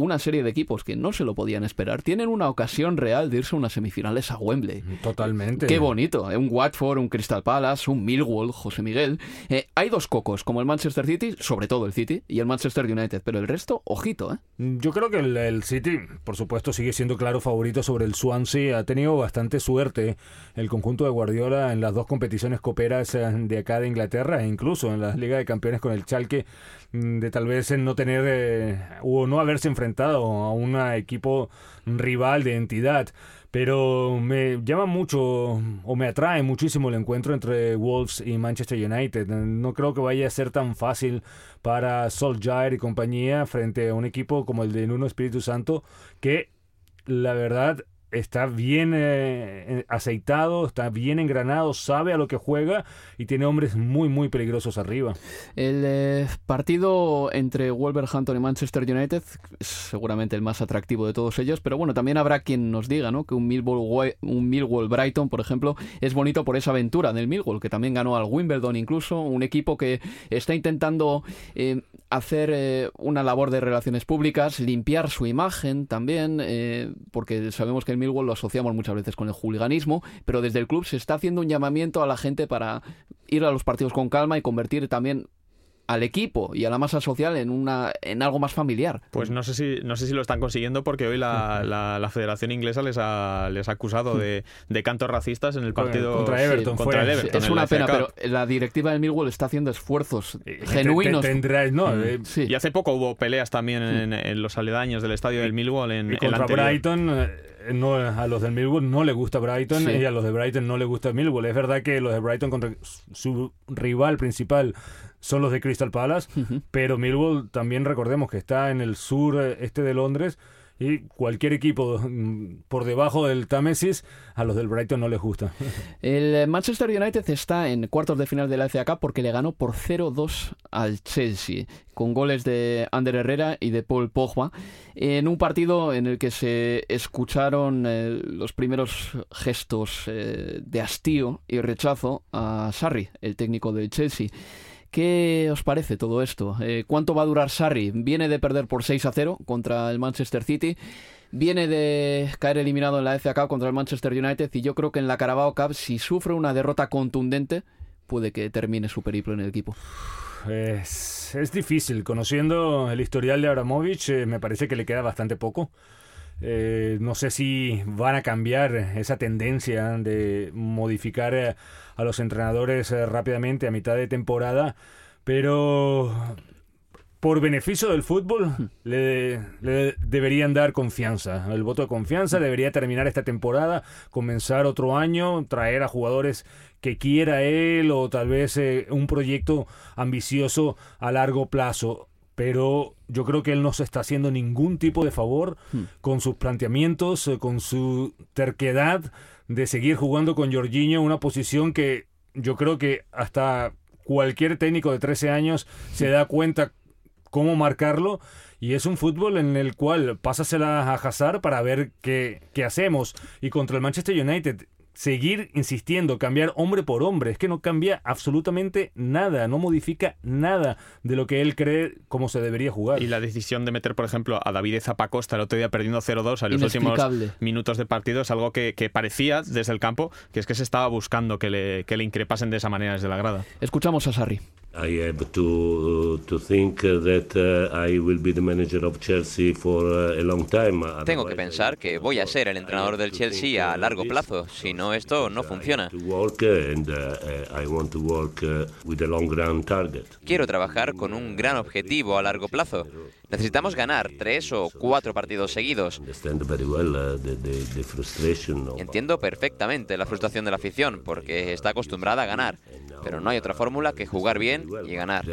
una serie de equipos que no se lo podían esperar tienen una ocasión real de irse a unas semifinales a Wembley. Totalmente. Qué bonito. ¿eh? Un Watford, un Crystal Palace, un Millwall, José Miguel. Eh, hay dos cocos, como el Manchester City, sobre todo el City, y el Manchester United, pero el resto, ojito. ¿eh? Yo creo que el, City, por supuesto, sigue siendo claro favorito sobre el Swansea. Ha tenido bastante suerte el conjunto de Guardiola en las dos competiciones coperas eh, de acá de Inglaterra e incluso en la Liga de Campeones con el Chalke mm, de tal vez no tener o no haberse enfrentado a un equipo rival de entidad. Pero me llama mucho o me atrae muchísimo el encuentro entre Wolves y Manchester United. No creo que vaya a ser tan fácil para Solskjaer y compañía frente a un equipo como el de Nuno Espíritu Santo que la verdad está bien eh, eh, aceitado, está bien engranado, sabe a lo que juega y tiene hombres muy, muy peligrosos arriba. El eh, partido entre Wolverhampton y Manchester United es seguramente el más atractivo de todos ellos, pero bueno, también habrá quien nos diga ¿no? que un Millwall, un Millwall Brighton, por ejemplo, es bonito por esa aventura del Millwall, que también ganó al Wimbledon incluso, un equipo que está intentando hacer una labor de relaciones públicas, limpiar su imagen también, porque sabemos que el Millwall lo asociamos muchas veces con el hooliganismo, pero desde el club se está haciendo un llamamiento a la gente para ir a los partidos con calma y convertir también al equipo y a la masa social en una en algo más familiar. Pues no sé si no sé si lo están consiguiendo porque hoy la, la, Federación Inglesa les ha, les ha acusado de, de cantos racistas en el partido contra Everton. contra el Everton es una pena, pero la directiva del Millwall está haciendo esfuerzos genuinos. no, mm. eh, Y hace poco hubo peleas también en, los aledaños del estadio del Millwall en, y contra Brighton eh, no, a los del Millwall no le gusta Brighton y a los de Brighton no le gusta Millwall. Es verdad que los de Brighton contra su rival principal son los de Crystal Palace, pero Millwall también recordemos que está en el sur eh, este de Londres y cualquier equipo mm, por debajo del Támesis a los del Brighton no les gusta. El Manchester United está en cuartos de final de la FA Cup porque le ganó por 0-2 al Chelsea con goles de Ander Herrera y de Paul Pogba en un partido en el que se escucharon eh, los primeros gestos eh, de hastío y rechazo a Sarri, el técnico del Chelsea. ¿Qué os parece todo esto? Eh, ¿Cuánto va a durar Sarri? Viene de perder por 6 a 0 contra el Manchester City. Viene de caer eliminado en la FA Cup contra el Manchester United y yo creo que en la Carabao Cup, si sufre una derrota contundente, puede que termine su periplo en el equipo. Es, difícil. Conociendo el historial de Abramovich, eh, me parece que le queda bastante poco. Eh, no sé si van a cambiar esa tendencia de modificar eh, a los entrenadores eh, rápidamente a mitad de temporada, pero por beneficio del fútbol hmm. le, deberían dar confianza. El voto de confianza hmm. debería terminar esta temporada, comenzar otro año, traer a jugadores que quiera él o tal vez un proyecto ambicioso a largo plazo pero yo creo que él no se está haciendo ningún tipo de favor hmm. con sus planteamientos, eh, con su terquedad de seguir jugando con Jorginho, una posición que yo creo que hasta cualquier técnico de 13 años se da cuenta cómo marcarlo y es un fútbol en el cual pásasela a Hazard para ver qué, qué hacemos y contra el Manchester United seguir insistiendo, cambiar hombre por hombre. Es que no cambia absolutamente nada, no modifica nada de lo que él cree como se debería jugar. Y la decisión de meter, por ejemplo, a David Zapacosta el otro día perdiendo 0-2 en los últimos minutos de partido es algo que, parecía desde el campo que es que se estaba buscando que le, que le increpasen de esa manera desde la grada. Escuchamos a Sarri. I have to to think that uh, I will be the manager of Chelsea for uh, a long time. Tengo que pensar que voy a ser el entrenador del Chelsea a largo plazo, si no esto no funciona. Quiero trabajar con un gran objetivo a largo plazo. Necesitamos ganar tres o cuatro partidos seguidos. Entiendo perfectamente la frustración de la afición porque está acostumbrada a ganar, pero no hay otra fórmula que jugar bien y ganar.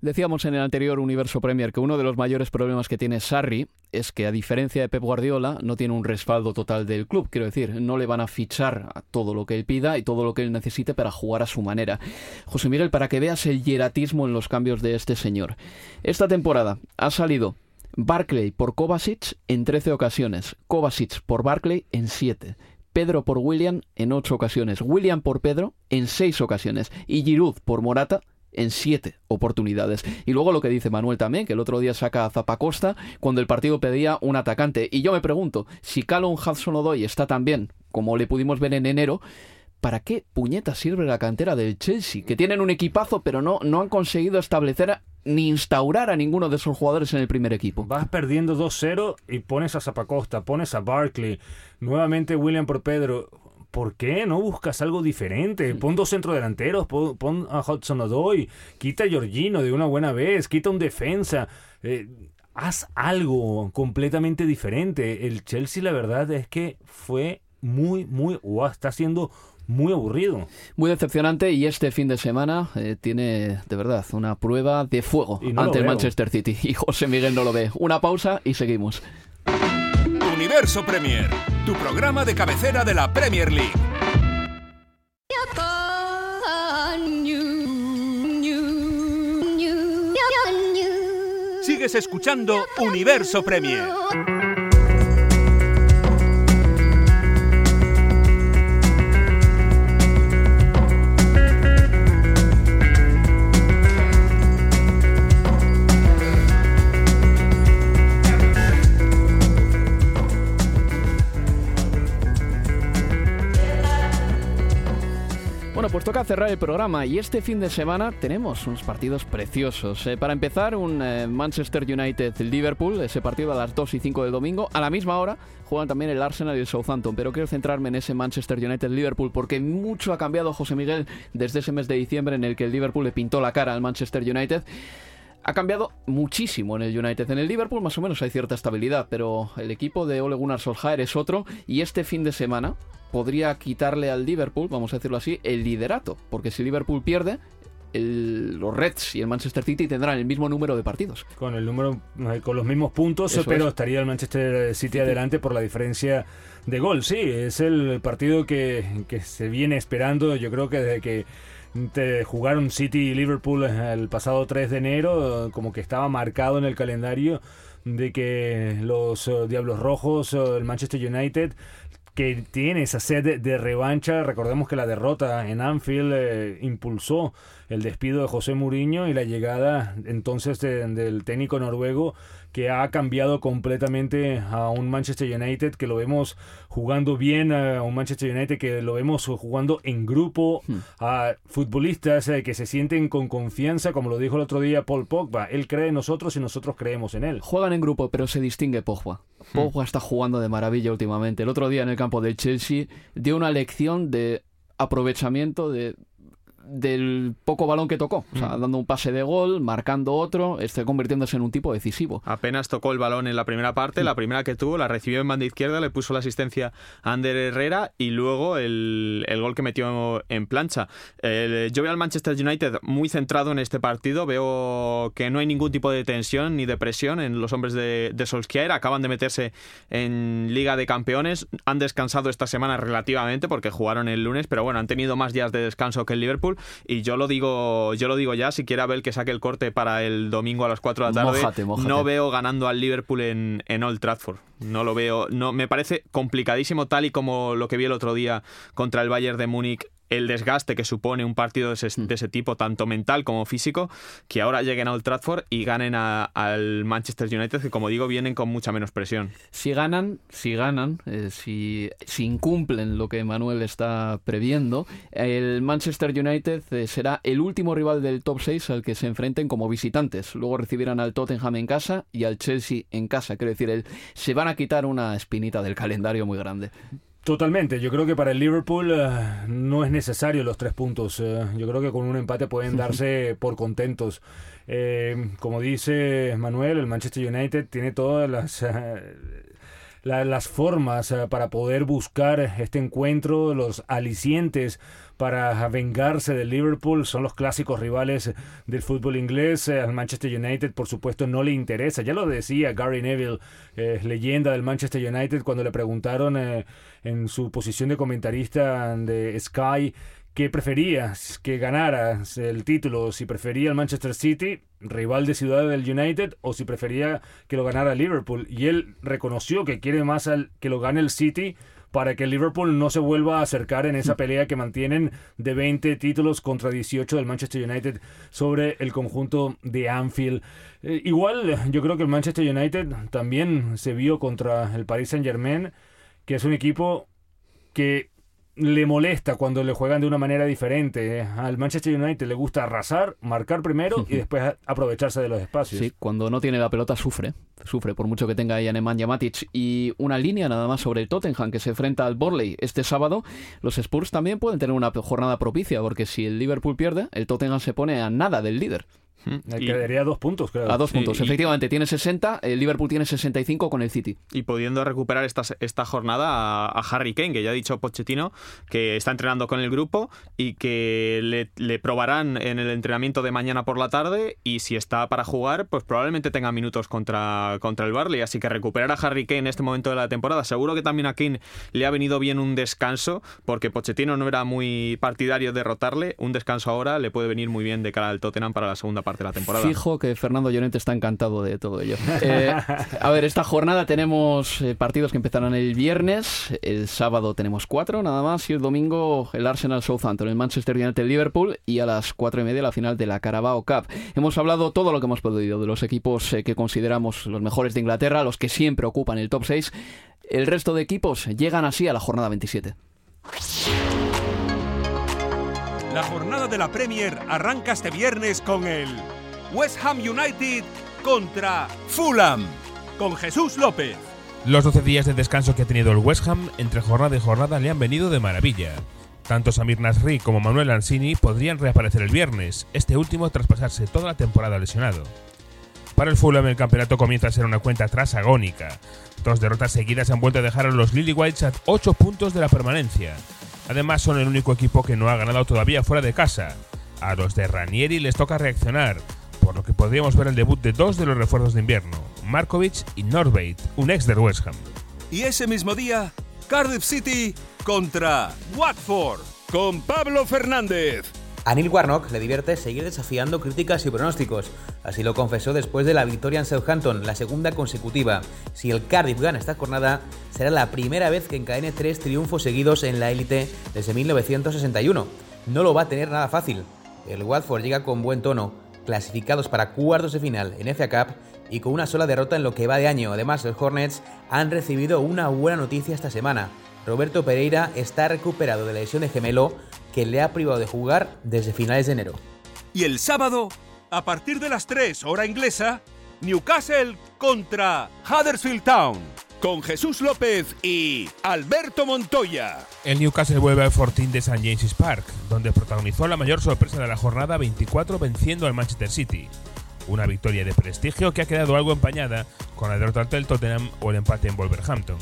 Decíamos en el anterior Universo Premier que uno de los mayores problemas que tiene Sarri es que a diferencia de Pep Guardiola no tiene un respaldo total del club, quiero decir, no le van a fichar a todo lo que él pida y todo lo que él necesite para jugar a su manera. José Miguel, para que veas el hieratismo en los cambios de este señor. Esta temporada ha salido Barclay por Kovacic en 13 ocasiones, Kovacic por Barclay en 7. Pedro por William en 8 ocasiones, William por Pedro en 6 ocasiones y Giroud por Morata en siete oportunidades. Y luego lo que dice Manuel también, que el otro día saca a Zapacosta cuando el partido pedía un atacante. Y yo me pregunto, si Callum Hudson-Odoi está tan bien como le pudimos ver en enero, ¿para qué puñeta sirve la cantera del Chelsea? Que tienen un equipazo, pero no, no han conseguido establecer ni instaurar a ninguno de esos jugadores en el primer equipo. Vas perdiendo 2-0 y pones a Zapacosta, pones a Barkley, nuevamente William por Pedro. ¿por qué no buscas algo diferente? Pon dos centrodelanteros, pon, a Hudson Odoi, quita a Giorgino de una buena vez, quita un defensa. Eh, haz algo completamente diferente. El Chelsea, la verdad es que fue muy, muy, o está siendo muy aburrido. Muy decepcionante y este fin de semana eh, tiene de verdad una prueba de fuego ante el Manchester City y José Miguel no lo ve. Una pausa y seguimos. Universo Premier, tu programa de cabecera de la Premier League. Sigues escuchando Universo Premier. Toca cerrar el programa y este fin de semana tenemos unos partidos preciosos. Eh, para empezar, un eh, Manchester United-Liverpool, ese partido a las 2 y 5 del domingo. A la misma hora juegan también el Arsenal y el Southampton, pero quiero centrarme en ese Manchester United-Liverpool porque mucho ha cambiado José Miguel desde ese mes de diciembre en el que el Liverpool le pintó la cara al Manchester United ha cambiado muchísimo en el United. En el Liverpool más o menos hay cierta estabilidad, pero el equipo de Ole Gunnar Solskjaer es otro y este fin de semana podría quitarle al Liverpool, vamos a decirlo así, el liderato, porque si Liverpool pierde, los Reds y el Manchester City tendrán el mismo número de partidos. Con el número, eh, con los mismos puntos, pero estaría el Manchester City adelante por la diferencia de gol. Sí, es el partido que, que se viene esperando, yo creo que desde que jugaron City y Liverpool el pasado 3 de enero, como que estaba marcado en el calendario de que los eh, Diablos Rojos, eh, el Manchester United, que tiene esa sed de revancha. Recordemos que la derrota en Anfield eh, impulsó el despido de José Mourinho y la llegada entonces del técnico noruego que ha cambiado completamente a un Manchester United que lo vemos jugando bien, a un Manchester United que lo vemos jugando en grupo, hmm. a futbolistas eh, que se sienten con confianza, como lo dijo el otro día Paul Pogba. Él cree en nosotros y nosotros creemos en él. Juegan en grupo, pero se distingue Pogba. Hmm. Pogba está jugando de maravilla últimamente. El otro día en el campo del Chelsea dio una lección de aprovechamiento de del poco balón que tocó, o sea, mm. dando un pase de gol, marcando otro, este convirtiéndose en un tipo decisivo. Apenas tocó el balón en la primera parte, la primera que tuvo, la recibió en banda izquierda, le puso la asistencia a Ander Herrera y luego el, gol que metió en plancha. yo veo al Manchester United muy centrado en este partido, veo que no hay ningún tipo de tensión ni de presión en los hombres de, de Solskjaer, acaban de meterse en Liga de Campeones, han descansado esta semana relativamente porque jugaron el lunes, pero bueno, han tenido más días de descanso que el Liverpool y yo lo digo, yo lo digo ya, si quiere ver que saque el corte para el domingo a las 4 de la tarde, no veo ganando al Liverpool en, en Old Trafford. No lo veo, no me parece complicadísimo tal y como lo que vi el otro día contra el Bayern de Múnich el desgaste que supone un partido de ese, mm. tipo, tanto mental como físico, que ahora lleguen a Old Trafford y ganen al Manchester United, que como digo, vienen con mucha menos presión. Si ganan, si ganan, eh, si, si, incumplen lo que Manuel está previendo, el Manchester United eh, será el último rival del top 6 al que se enfrenten como visitantes. Luego recibirán al Tottenham en casa y al Chelsea en casa. Quiero decir, el, se van a quitar una espinita del calendario muy grande. Totalmente, yo creo que para el Liverpool eh, no es necesario los tres puntos. Eh, yo creo que con un empate pueden darse por contentos. Eh, como dice Manuel, el Manchester United tiene todas las, las formas para poder buscar este encuentro, los alicientes para vengarse del Liverpool. Son los clásicos rivales del fútbol inglés. Al Manchester United, por supuesto, no le interesa. Ya lo decía Gary Neville, eh, leyenda del Manchester United, cuando le preguntaron eh, en su posición de comentarista de Sky que prefería que ganara el título, si prefería el Manchester City, rival de ciudad del United, o si prefería que lo ganara Liverpool. Y él reconoció que quiere más al, que lo gane el City para que el Liverpool no se vuelva a acercar en esa pelea que mantienen de 20 títulos contra 18 del Manchester United sobre el conjunto de Anfield. Eh, igual, yo creo que el Manchester United también se vio contra el Paris Saint Germain, que es un equipo que le molesta cuando le juegan de una manera diferente. Al Manchester United le gusta arrasar, marcar primero y después aprovecharse de los espacios. Sí, cuando no tiene la pelota sufre, sufre por mucho que tenga ahí Nemanja Matic. Y una línea nada más sobre el Tottenham que se enfrenta al Borley este sábado. Los Spurs también pueden tener una jornada propicia porque si el Liverpool pierde, el Tottenham se pone a nada del líder. Quedaría a dos puntos, creo. A dos puntos, efectivamente. Tiene 60, el Liverpool tiene 65 con el City. Y pudiendo recuperar esta, esta jornada a, Harry Kane, que ya ha dicho Pochettino que está entrenando con el grupo y que le, probarán en el entrenamiento de mañana por la tarde. Y si está para jugar, pues probablemente tenga minutos contra, contra el Barley. Así que recuperar a Harry Kane en este momento de la temporada. Seguro que también a Kane le ha venido bien un descanso, porque Pochettino no era muy partidario de derrotarle. Un descanso ahora le puede venir muy bien de cara al Tottenham para la segunda parte de la temporada. Fijo que Fernando Llorente está encantado de todo ello. Eh, a ver, esta jornada tenemos eh, partidos que empezarán el viernes, el sábado tenemos cuatro nada más y el domingo el Arsenal Southampton, el Manchester United Liverpool y a las cuatro y media la final de la Carabao Cup. Hemos hablado todo lo que hemos podido de los equipos eh, que consideramos los mejores de Inglaterra, los que siempre ocupan el top 6. El resto de equipos llegan así a la jornada 27. La jornada de la Premier arranca este viernes con el West Ham United contra Fulham, con Jesús López. Los 12 días de descanso que ha tenido el West Ham entre jornada y jornada le han venido de maravilla. Tanto Samir Nasri como Manuel Ansini podrían reaparecer el viernes, este último tras pasarse toda la temporada lesionado. Para el Fulham el campeonato comienza a ser una cuenta atrás agónica. Dos derrotas seguidas han vuelto a dejar a los Lily Whites a 8 puntos de la permanencia. Además son el único equipo que no ha ganado todavía fuera de casa. A los de Ranieri les toca reaccionar, por lo que podríamos ver el debut de dos de los refuerzos de invierno, Markovic y Norbeit, un ex del West Ham. Y ese mismo día, Cardiff City contra Watford, con Pablo Fernández. A Neil Warnock le divierte seguir desafiando críticas y pronósticos. Así lo confesó después de la victoria en Southampton, la segunda consecutiva. Si el Cardiff gana esta jornada, será la primera vez que encadene tres triunfos seguidos en la élite desde 1961. No lo va a tener nada fácil. El Watford llega con buen tono, clasificados para cuartos de final en FA Cup y con una sola derrota en lo que va de año. Además, los Hornets han recibido una buena noticia esta semana. Roberto Pereira está recuperado de la lesión de gemelo que le ha privado de jugar desde finales de enero. Y el sábado, a partir de las 3 hora inglesa, Newcastle contra Huddersfield Town, con Jesús López y Alberto Montoya. El Newcastle vuelve al Fortín de St. James's Park, donde protagonizó la mayor sorpresa de la jornada 24 venciendo al Manchester City. Una victoria de prestigio que ha quedado algo empañada con la derrota ante el Tottenham o el empate en Wolverhampton.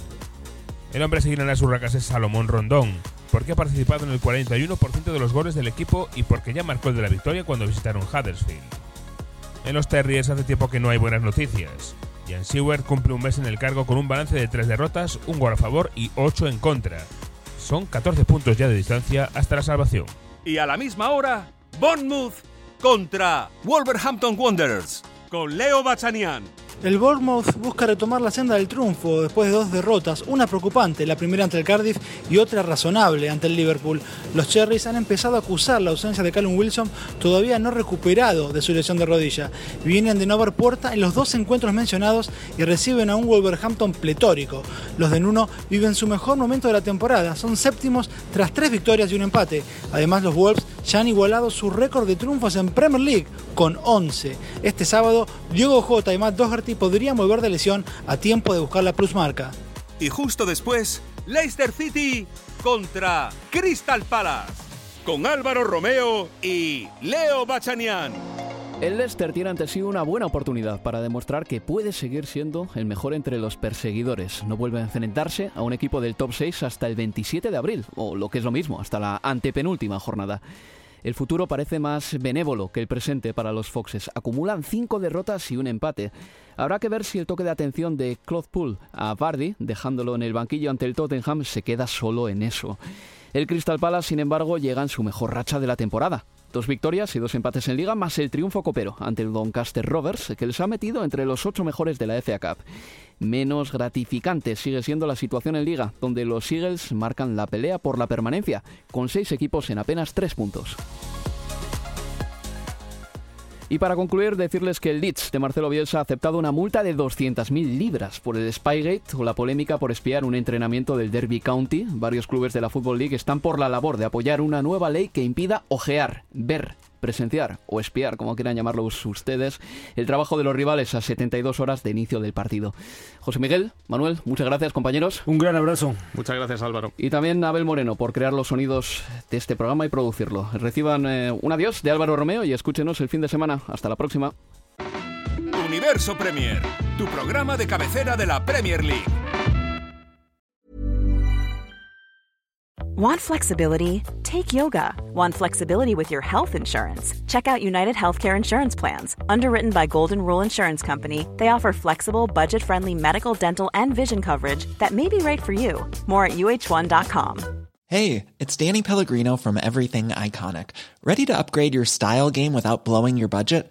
El hombre a seguir en las urracas es Salomón Rondón, porque ha participado en el 41% de los goles del equipo y porque ya marcó el de la victoria cuando visitaron Huddersfield. En los Terriers hace tiempo que no hay buenas noticias. Jan Seward cumple un mes en el cargo con un balance de 3 derrotas, un gol a favor y 8 en contra. Son 14 puntos ya de distancia hasta la salvación. Y a la misma hora, Bournemouth contra Wolverhampton Wanderers, con Leo Bachanian. El Bournemouth busca retomar la senda del triunfo después de dos derrotas, una preocupante, la primera ante el Cardiff y otra razonable ante el Liverpool. Los Cherries han empezado a acusar la ausencia de Callum Wilson, todavía no recuperado de su lesión de rodilla. Vienen de no haber puerta en los dos encuentros mencionados y reciben a un Wolverhampton pletórico. Los de Nuno viven su mejor momento de la temporada, son séptimos tras tres victorias y un empate. Además, los Wolves ya han igualado su récord de triunfos en Premier League con 11. Este sábado, Diego Jota y Matt Doherty podrían volver de lesión a tiempo de buscar la plusmarca. Y justo después, Leicester City contra Crystal Palace, con Álvaro Romeo y Leo Bachanian. El Leicester tiene ante sí una buena oportunidad para demostrar que puede seguir siendo el mejor entre los perseguidores. No vuelve a enfrentarse a un equipo del top 6 hasta el 27 de abril, o lo que es lo mismo, hasta la antepenúltima jornada. El futuro parece más benévolo que el presente para los Foxes. Acumulan cinco derrotas y un empate. Habrá que ver si el toque de atención de Claude a Vardy, dejándolo en el banquillo ante el Tottenham, se queda solo en eso. El Crystal Palace, sin embargo, llega en su mejor racha de la temporada. Dos victorias y dos empates en liga, más el triunfo copero ante el Doncaster Rovers, que les ha metido entre los ocho mejores de la FA Cup. Menos gratificante sigue siendo la situación en liga, donde los Eagles marcan la pelea por la permanencia, con seis equipos en apenas tres puntos. Y para concluir, decirles que el Leeds de Marcelo Bielsa ha aceptado una multa de 200.000 libras por el Spygate o la polémica por espiar un entrenamiento del Derby County. Varios clubes de la Football League están por la labor de apoyar una nueva ley que impida ojear, ver presenciar o espiar, como quieran llamarlo ustedes, el trabajo de los rivales a 72 horas de inicio del partido. José Miguel, Manuel, muchas gracias compañeros. Un gran abrazo. Muchas gracias Álvaro. Y también Abel Moreno por crear los sonidos de este programa y producirlo. Reciban eh, un adiós de Álvaro Romeo y escúchenos el fin de semana. Hasta la próxima. Universo Premier, tu programa de cabecera de la Premier League. Want flexibility? Take yoga. Want flexibility with your health insurance? Check out United Healthcare Insurance Plans. Underwritten by Golden Rule Insurance Company, they offer flexible, budget friendly medical, dental, and vision coverage that may be right for you. More at uh1.com. Hey, it's Danny Pellegrino from Everything Iconic. Ready to upgrade your style game without blowing your budget?